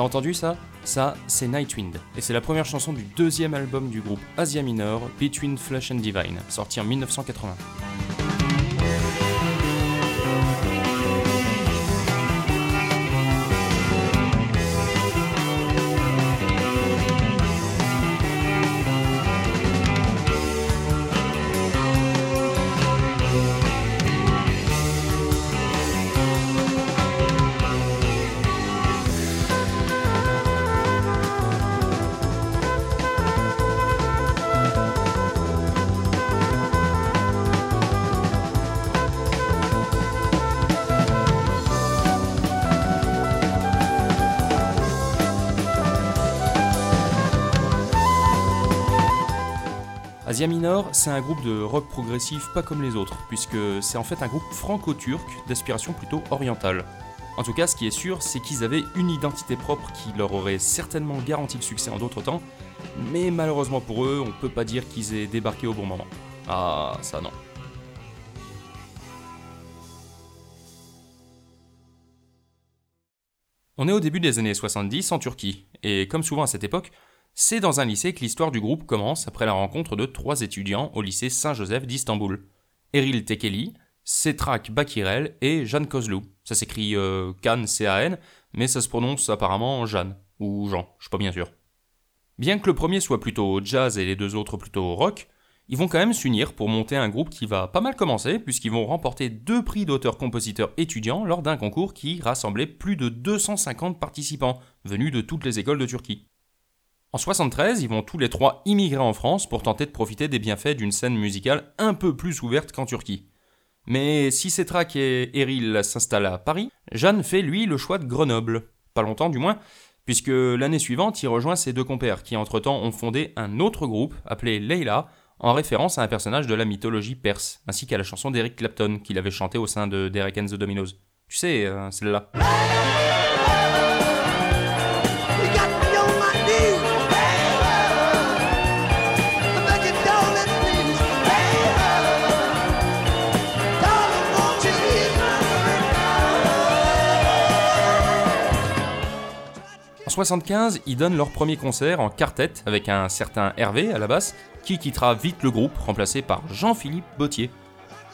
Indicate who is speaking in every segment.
Speaker 1: T'as entendu ça? Ça, c'est Nightwind, et c'est la première chanson du deuxième album du groupe Asia Minor, Between Flesh and Divine, sorti en 1980. Asia Minor, c'est un groupe de rock progressif pas comme les autres, puisque c'est en fait un groupe franco-turc d'aspiration plutôt orientale. En tout cas, ce qui est sûr, c'est qu'ils avaient une identité propre qui leur aurait certainement garanti le succès en d'autres temps, mais malheureusement pour eux, on peut pas dire qu'ils aient débarqué au bon moment. Ah, ça non. On est au début des années 70 en Turquie, et comme souvent à cette époque, c'est dans un lycée que l'histoire du groupe commence après la rencontre de trois étudiants au lycée Saint-Joseph d'Istanbul. Eril Tekeli, Setrak Bakirel et Jeanne Kozlou. Ça s'écrit euh, Can, mais ça se prononce apparemment Jeanne, ou Jean, je suis pas bien sûr. Bien que le premier soit plutôt jazz et les deux autres plutôt rock, ils vont quand même s'unir pour monter un groupe qui va pas mal commencer, puisqu'ils vont remporter deux prix d'auteurs-compositeurs étudiants lors d'un concours qui rassemblait plus de 250 participants, venus de toutes les écoles de Turquie. En 73, ils vont tous les trois immigrer en France pour tenter de profiter des bienfaits d'une scène musicale un peu plus ouverte qu'en Turquie. Mais si Setrak et Eril s'installent à Paris, Jeanne fait lui le choix de Grenoble. Pas longtemps du moins, puisque l'année suivante il rejoint ses deux compères qui entre-temps ont fondé un autre groupe appelé Leila, en référence à un personnage de la mythologie perse, ainsi qu'à la chanson d'Eric Clapton qu'il avait chanté au sein de Derek and the Dominos. Tu sais, euh, celle-là. 75, ils donnent leur premier concert en quartet avec un certain Hervé à la basse, qui quittera vite le groupe, remplacé par Jean-Philippe Bautier.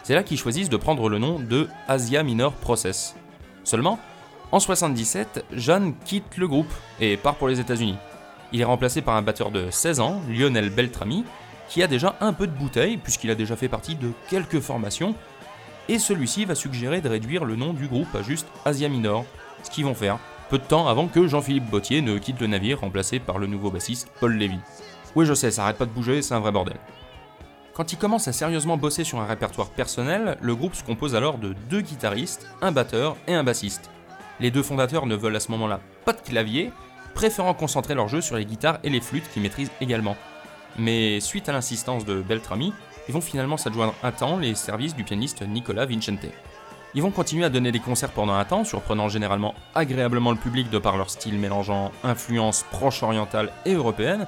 Speaker 1: C'est là qu'ils choisissent de prendre le nom de Asia Minor Process. Seulement, en 77, Jeanne quitte le groupe et part pour les États-Unis. Il est remplacé par un batteur de 16 ans, Lionel Beltrami, qui a déjà un peu de bouteille puisqu'il a déjà fait partie de quelques formations, et celui-ci va suggérer de réduire le nom du groupe à juste Asia Minor, ce qu'ils vont faire peu de temps avant que Jean-Philippe Bautier ne quitte le navire remplacé par le nouveau bassiste Paul Lévy. Oui je sais, ça arrête pas de bouger, c'est un vrai bordel. Quand il commence à sérieusement bosser sur un répertoire personnel, le groupe se compose alors de deux guitaristes, un batteur et un bassiste. Les deux fondateurs ne veulent à ce moment-là pas de clavier, préférant concentrer leur jeu sur les guitares et les flûtes qu'ils maîtrisent également. Mais suite à l'insistance de Beltrami, ils vont finalement s'adjoindre un temps les services du pianiste Nicolas Vincente. Ils vont continuer à donner des concerts pendant un temps, surprenant généralement agréablement le public de par leur style mélangeant influences proche orientales et européennes,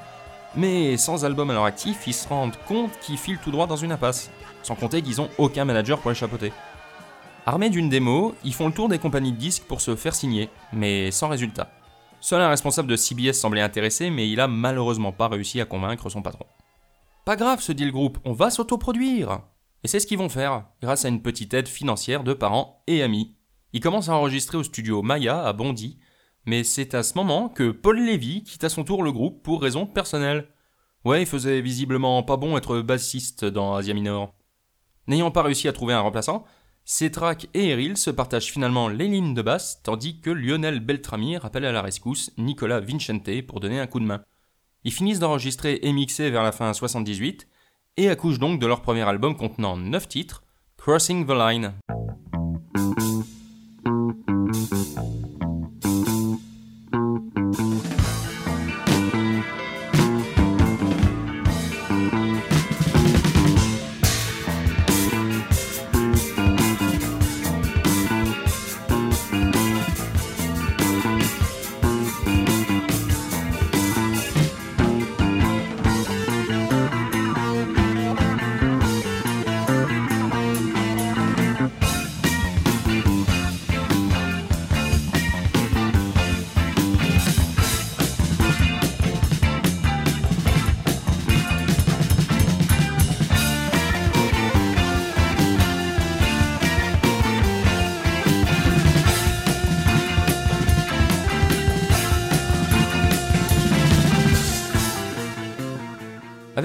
Speaker 1: Mais sans album à leur actif, ils se rendent compte qu'ils filent tout droit dans une impasse, sans compter qu'ils ont aucun manager pour les chapeauter. Armés d'une démo, ils font le tour des compagnies de disques pour se faire signer, mais sans résultat. Seul un responsable de CBS semblait intéressé, mais il a malheureusement pas réussi à convaincre son patron. Pas grave, se dit le groupe, on va s'autoproduire Et c'est ce qu'ils vont faire, grâce à une petite aide financière de parents et amis. Ils commencent à enregistrer au studio Maya à Bondy, mais c'est à ce moment que Paul Levy quitte à son tour le groupe pour raisons personnelles. Ouais, il faisait visiblement pas bon être bassiste dans Asia Minor. N'ayant pas réussi à trouver un remplaçant, Cetrak et Eril se partagent finalement les lignes de basse, tandis que Lionel Beltrami rappelle à la rescousse Nicolas Vincente pour donner un coup de main. Ils finissent d'enregistrer et mixer vers la fin 78 et accouchent donc de leur premier album contenant 9 titres, Crossing the Line.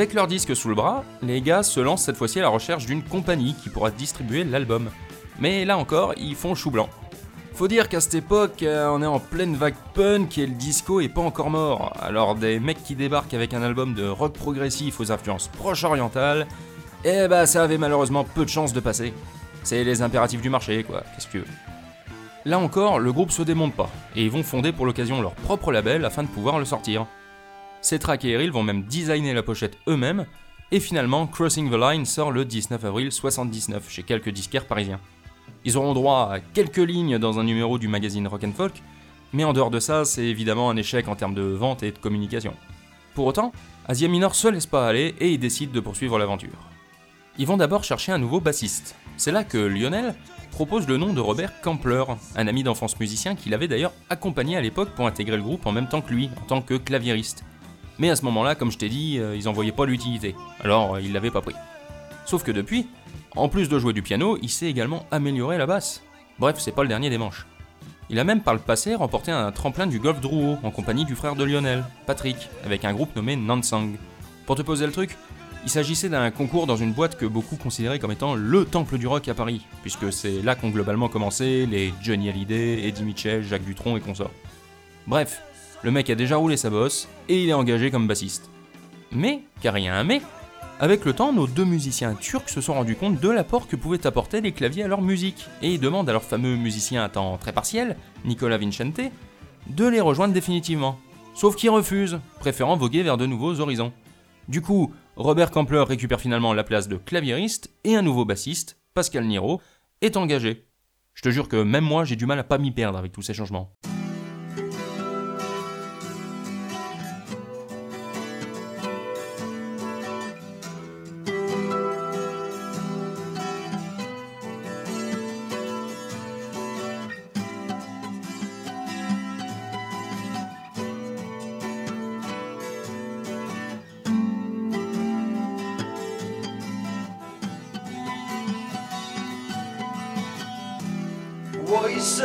Speaker 1: Avec leur disque sous le bras, les gars se lancent cette fois-ci à la recherche d'une compagnie qui pourra distribuer l'album. Mais là encore, ils font chou blanc. Faut dire qu'à cette époque, euh, on est en pleine vague punk et le disco est pas encore mort. Alors des mecs qui débarquent avec un album de rock progressif aux influences proche orientales, eh bah ça avait malheureusement peu de chances de passer. C'est les impératifs du marché, quoi, qu'est-ce que. Là encore, le groupe se démonte pas, et ils vont fonder pour l'occasion leur propre label afin de pouvoir le sortir. Cetrak et Eril vont même designer la pochette eux-mêmes, et finalement Crossing the Line sort le 19 avril 79 chez quelques disquaires parisiens. Ils auront droit à quelques lignes dans un numéro du magazine Rock and Folk, mais en dehors de ça, c'est évidemment un échec en termes de vente et de communication. Pour autant, Asia Minor se laisse pas aller et ils décident de poursuivre l'aventure. Ils vont d'abord chercher un nouveau bassiste. C'est là que Lionel propose le nom de Robert Kampler, un ami d'enfance musicien qu'il avait d'ailleurs accompagné à l'époque pour intégrer le groupe en même temps que lui, en tant que claviériste. Mais à ce moment-là, comme je t'ai dit, euh, ils en voyaient pas l'utilité. Alors, euh, ils l'avaient pas pris. Sauf que depuis, en plus de jouer du piano, il sait également améliorer la basse. Bref, c'est pas le dernier des manches. Il a même par le passé remporté un tremplin du golf Drouot en compagnie du frère de Lionel, Patrick, avec un groupe nommé Nansang. Pour te poser le truc, il s'agissait d'un concours dans une boîte que beaucoup considéraient comme étant le temple du rock à Paris, puisque c'est là qu'ont globalement commencé les Johnny Hallyday, Eddie Mitchell, Jacques Dutronc et consorts. Bref, le mec a déjà roulé sa bosse et il est engagé comme bassiste. Mais, car il y a un mais, avec le temps, nos deux musiciens turcs se sont rendus compte de l'apport que pouvaient apporter les claviers à leur musique, et ils demandent à leur fameux musicien à temps très partiel, Nicolas Vincente, de les rejoindre définitivement. Sauf qu'il refuse, préférant voguer vers de nouveaux horizons. Du coup, Robert Kampler récupère finalement la place de claviériste et un nouveau bassiste, Pascal Niro, est engagé. Je te jure que même moi j'ai du mal à pas m'y perdre avec tous ces changements.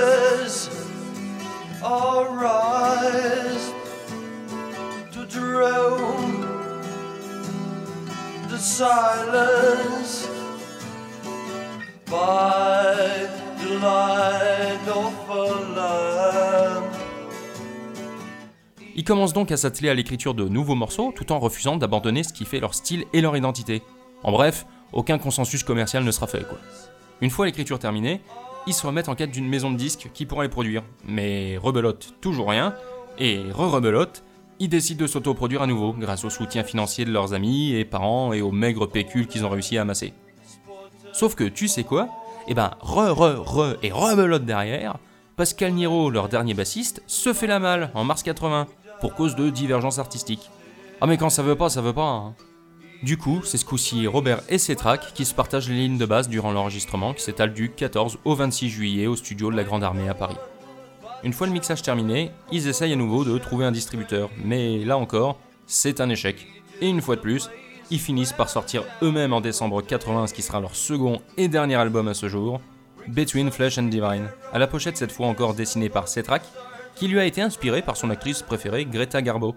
Speaker 2: Voices arise to drown the silence by the light of a lamp.
Speaker 1: Ils commencent donc à s'atteler à l'écriture de nouveaux morceaux tout en refusant d'abandonner ce qui fait leur style et leur identité. En bref, aucun consensus commercial ne sera fait. Une fois l'écriture terminée, ils se remettent en quête d'une maison de disques qui pourra les produire. Mais rebelote toujours rien, et re-rebelote, ils décident de s'autoproduire à nouveau grâce au soutien financier de leurs amis et parents et aux maigres pécules qu'ils ont réussi à amasser. Sauf que tu sais quoi? Eh ben, re, re, re et rebelote derrière, Pascal Niro, leur dernier bassiste, se fait la malle en mars 80 pour cause de divergences artistiques. Ah mais quand ça veut pas, ça veut pas. hein. Du coup, c'est ce coup-ci Robert et Cétrac qui se partagent les lignes de base durant l'enregistrement qui s'étale du 14 au 26 juillet au studio de la Grande Armée à Paris. Une fois le mixage terminé, ils essayent à nouveau de trouver un distributeur, mais là encore, c'est un échec. Et une fois de plus, ils finissent par sortir eux-mêmes en décembre 80 ce qui sera leur second et dernier album à ce jour, Between Flesh and Divine, à la pochette cette fois encore dessinée par Cétrac, qui lui a été inspiré par son actrice préférée Greta Garbo,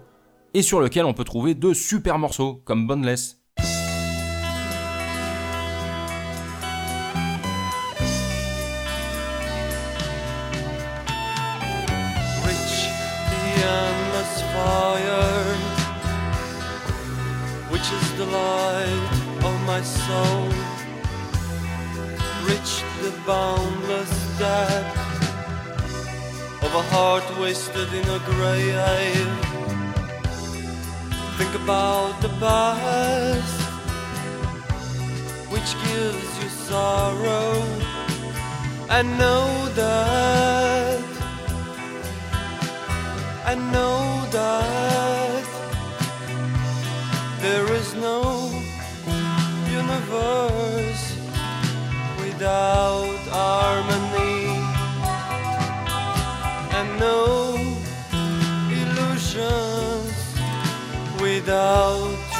Speaker 1: et sur lequel on peut trouver de super morceaux comme
Speaker 2: of a heart wasted in a. Think about the past, which gives you sorrow, and know that. I know that there is no universe without harmony and no without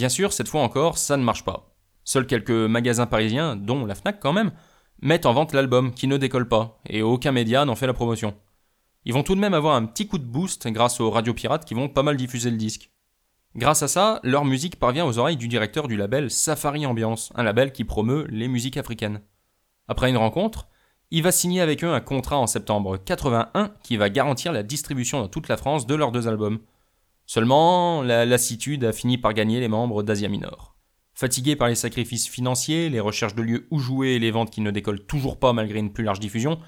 Speaker 1: Bien sûr, cette fois encore, ça ne marche pas. Seuls quelques magasins parisiens, dont la Fnac quand même, mettent en vente l'album qui ne décolle pas, et aucun média n'en fait la promotion. Ils vont tout de même avoir un petit coup de boost grâce aux radios pirates qui vont pas mal diffuser le disque. Grâce à ça, leur musique parvient aux oreilles du directeur du label Safari Ambiance, un label qui promeut les musiques africaines. Après une rencontre, il va signer avec eux un contrat en septembre 81 qui va garantir la distribution dans toute la France de leurs deux albums. Seulement, la lassitude a fini par gagner les membres d'Asia Minor. Fatigués par les sacrifices financiers, les recherches de lieux où jouer et les ventes qui ne décollent toujours pas malgré une plus large diffusion,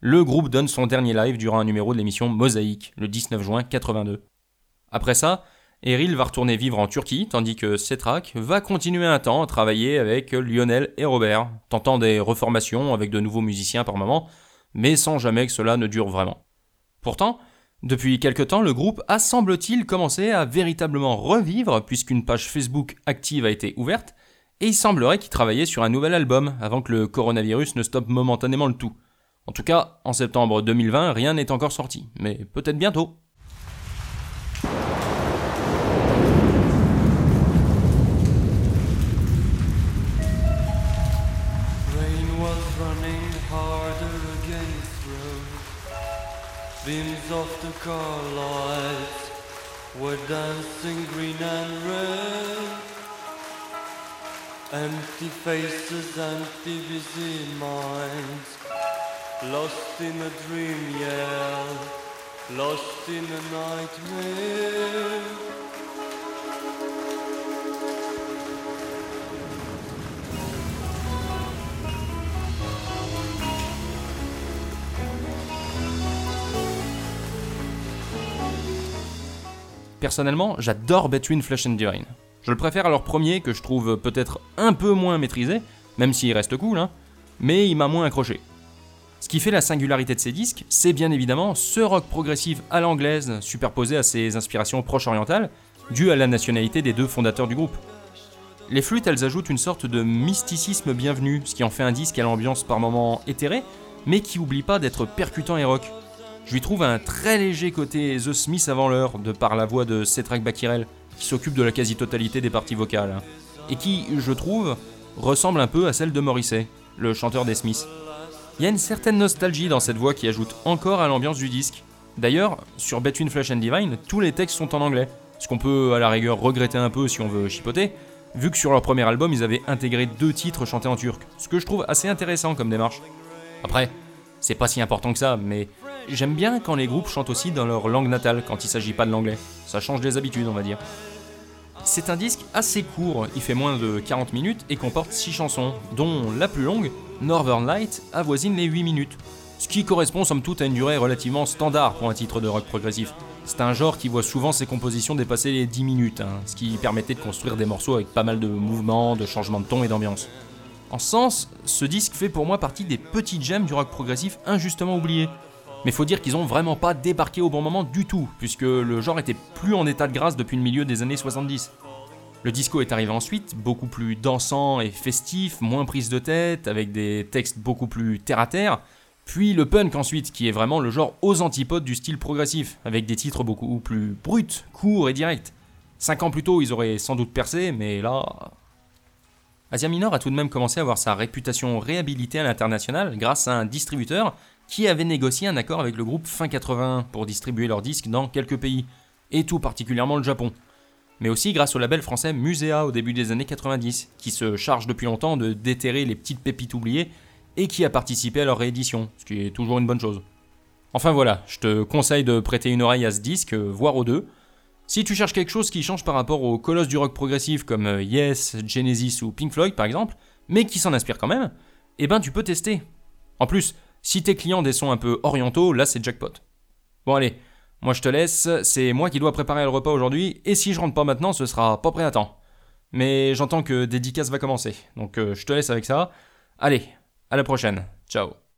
Speaker 1: le groupe donne son dernier live durant un numéro de l'émission Mosaïque, le 19 juin 82. Après ça, Eril va retourner vivre en Turquie, tandis que Cetrak va continuer un temps à travailler avec Lionel et Robert, tentant des reformations avec de nouveaux musiciens par moment, mais sans jamais que cela ne dure vraiment. Pourtant, depuis quelque temps, le groupe a semble-t-il commencé à véritablement revivre puisqu'une page Facebook active a été ouverte et il semblerait qu'ils travaillaient sur un nouvel album avant que le coronavirus ne stoppe momentanément le tout. En tout cas, en septembre 2020, rien n'est encore sorti, mais peut-être bientôt.
Speaker 2: Of the car lights were dancing green and red. Empty faces, empty busy minds. Lost in a dream, yeah. Lost in a nightmare.
Speaker 1: Personnellement, j'adore Between Flesh and Divine. Je le préfère à leur premier que je trouve peut-être un peu moins maîtrisé, même s'il reste cool, hein, mais il m'a moins accroché. Ce qui fait la singularité de ces disques, c'est bien évidemment ce rock progressif à l'anglaise superposé à ses inspirations proche-orientales, dû à la nationalité des deux fondateurs du groupe. Les flûtes, elles ajoutent une sorte de mysticisme bienvenu, ce qui en fait un disque à l'ambiance par moments éthérée, mais qui oublie pas d'être percutant et rock. Je lui trouve un très léger côté The Smith avant l'heure, de par la voix de Cétrac Bakirel, qui s'occupe de la quasi-totalité des parties vocales, hein, et qui, je trouve, ressemble un peu à celle de Morrissey, le chanteur des Smiths. Il y a une certaine nostalgie dans cette voix qui ajoute encore à l'ambiance du disque. D'ailleurs, sur Between Flesh and Divine, tous les textes sont en anglais, ce qu'on peut à la rigueur regretter un peu si on veut chipoter, vu que sur leur premier album ils avaient intégré deux titres chantés en turc, ce que je trouve assez intéressant comme démarche. Après, c'est pas si important que ça, mais j'aime bien quand les groupes chantent aussi dans leur langue natale quand il s'agit pas de l'anglais. Ça change des habitudes, on va dire. C'est un disque assez court, il fait moins de 40 minutes et comporte 6 chansons, dont la plus longue, Northern Light, avoisine les 8 minutes. Ce qui correspond somme toute à une durée relativement standard pour un titre de rock progressif. C'est un genre qui voit souvent ses compositions dépasser les 10 minutes, hein, ce qui permettait de construire des morceaux avec pas mal de mouvements, de changements de ton et d'ambiance. En sens, ce disque fait pour moi partie des petites gemmes du rock progressif injustement oubliés. Mais faut dire qu'ils ont vraiment pas débarqué au bon moment du tout, puisque le genre était plus en état de grâce depuis le milieu des années 70. Le disco est arrivé ensuite, beaucoup plus dansant et festif, moins prise de tête, avec des textes beaucoup plus terre à terre. Puis le punk ensuite, qui est vraiment le genre aux antipodes du style progressif, avec des titres beaucoup plus bruts, courts et directs. Cinq ans plus tôt, ils auraient sans doute percé, mais là. Asia Minor a tout de même commencé à avoir sa réputation réhabilitée à l'international grâce à un distributeur qui avait négocié un accord avec le groupe fin 80 pour distribuer leurs disques dans quelques pays, et tout particulièrement le Japon. Mais aussi grâce au label français Musea au début des années 90, qui se charge depuis longtemps de déterrer les petites pépites oubliées et qui a participé à leur réédition, ce qui est toujours une bonne chose. Enfin voilà, je te conseille de prêter une oreille à ce disque, voire aux deux. Si tu cherches quelque chose qui change par rapport aux colosses du rock progressif comme euh, Yes, Genesis ou Pink Floyd par exemple, mais qui s'en inspire quand même, eh ben tu peux tester. En plus, si t'es client des sons un peu orientaux, là c'est jackpot. Bon allez, moi je te laisse, c'est moi qui dois préparer le repas aujourd'hui, et si je rentre pas maintenant, ce sera pas prêt à temps. Mais j'entends que dédicace va commencer, donc euh, je te laisse avec ça. Allez, à la prochaine, ciao.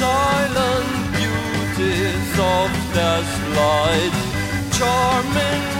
Speaker 2: silent beauties of this light, charming.